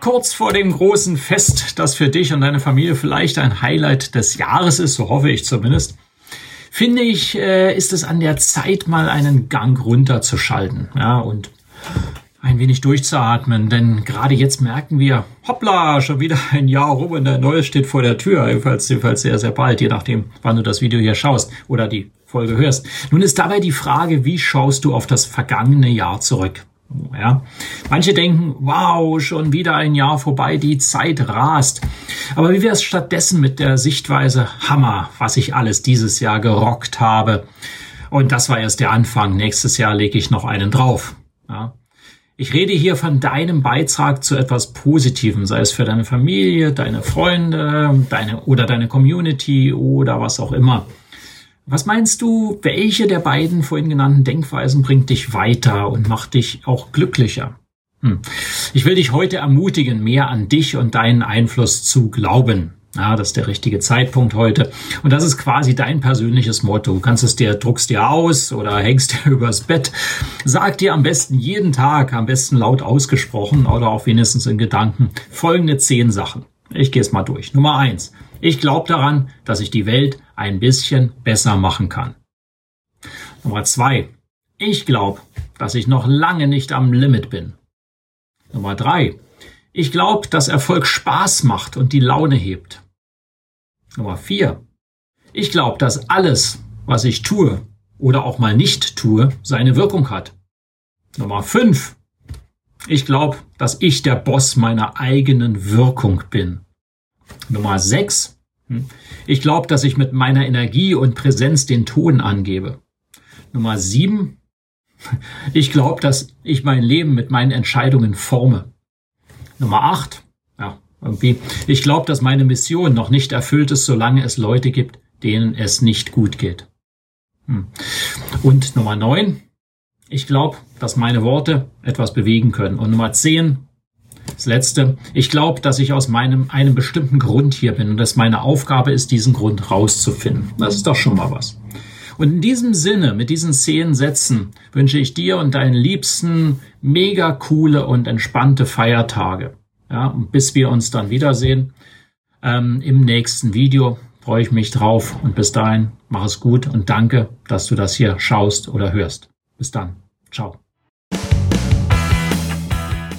kurz vor dem großen Fest, das für dich und deine Familie vielleicht ein Highlight des Jahres ist, so hoffe ich zumindest, finde ich, äh, ist es an der Zeit, mal einen Gang runterzuschalten. Ja, und ein wenig durchzuatmen, denn gerade jetzt merken wir, hoppla, schon wieder ein Jahr rum und ein neues steht vor der Tür, jedenfalls, jedenfalls sehr, sehr bald, je nachdem, wann du das Video hier schaust oder die Folge hörst. Nun ist dabei die Frage, wie schaust du auf das vergangene Jahr zurück? Ja. Manche denken, wow, schon wieder ein Jahr vorbei, die Zeit rast. Aber wie wäre es stattdessen mit der Sichtweise, Hammer, was ich alles dieses Jahr gerockt habe. Und das war erst der Anfang. Nächstes Jahr lege ich noch einen drauf. Ja. Ich rede hier von deinem Beitrag zu etwas Positivem, sei es für deine Familie, deine Freunde, deine oder deine Community oder was auch immer. Was meinst du, welche der beiden vorhin genannten Denkweisen bringt dich weiter und macht dich auch glücklicher? Hm. Ich will dich heute ermutigen, mehr an dich und deinen Einfluss zu glauben. Ja, das ist der richtige Zeitpunkt heute. Und das ist quasi dein persönliches Motto. Du kannst es dir, druckst dir aus oder hängst dir übers Bett. Sag dir am besten jeden Tag, am besten laut ausgesprochen oder auch wenigstens in Gedanken, folgende zehn Sachen. Ich gehe es mal durch. Nummer eins. Ich glaube daran, dass ich die Welt ein bisschen besser machen kann. Nummer zwei. Ich glaube, dass ich noch lange nicht am Limit bin. Nummer drei. Ich glaube, dass Erfolg Spaß macht und die Laune hebt. Nummer vier. Ich glaube, dass alles, was ich tue oder auch mal nicht tue, seine Wirkung hat. Nummer fünf. Ich glaube, dass ich der Boss meiner eigenen Wirkung bin. Nummer 6. Hm. Ich glaube, dass ich mit meiner Energie und Präsenz den Ton angebe. Nummer 7. Ich glaube, dass ich mein Leben mit meinen Entscheidungen forme. Nummer 8. Ja, irgendwie. Ich glaube, dass meine Mission noch nicht erfüllt ist, solange es Leute gibt, denen es nicht gut geht. Hm. Und Nummer 9. Ich glaube, dass meine Worte etwas bewegen können. Und Nummer 10. Das letzte, ich glaube, dass ich aus meinem einem bestimmten Grund hier bin und dass meine Aufgabe ist, diesen Grund rauszufinden. Das ist doch schon mal was. Und in diesem Sinne, mit diesen zehn Sätzen, wünsche ich dir und deinen Liebsten mega coole und entspannte Feiertage. Ja, und bis wir uns dann wiedersehen ähm, im nächsten Video, freue ich mich drauf. Und bis dahin, mach es gut und danke, dass du das hier schaust oder hörst. Bis dann. Ciao.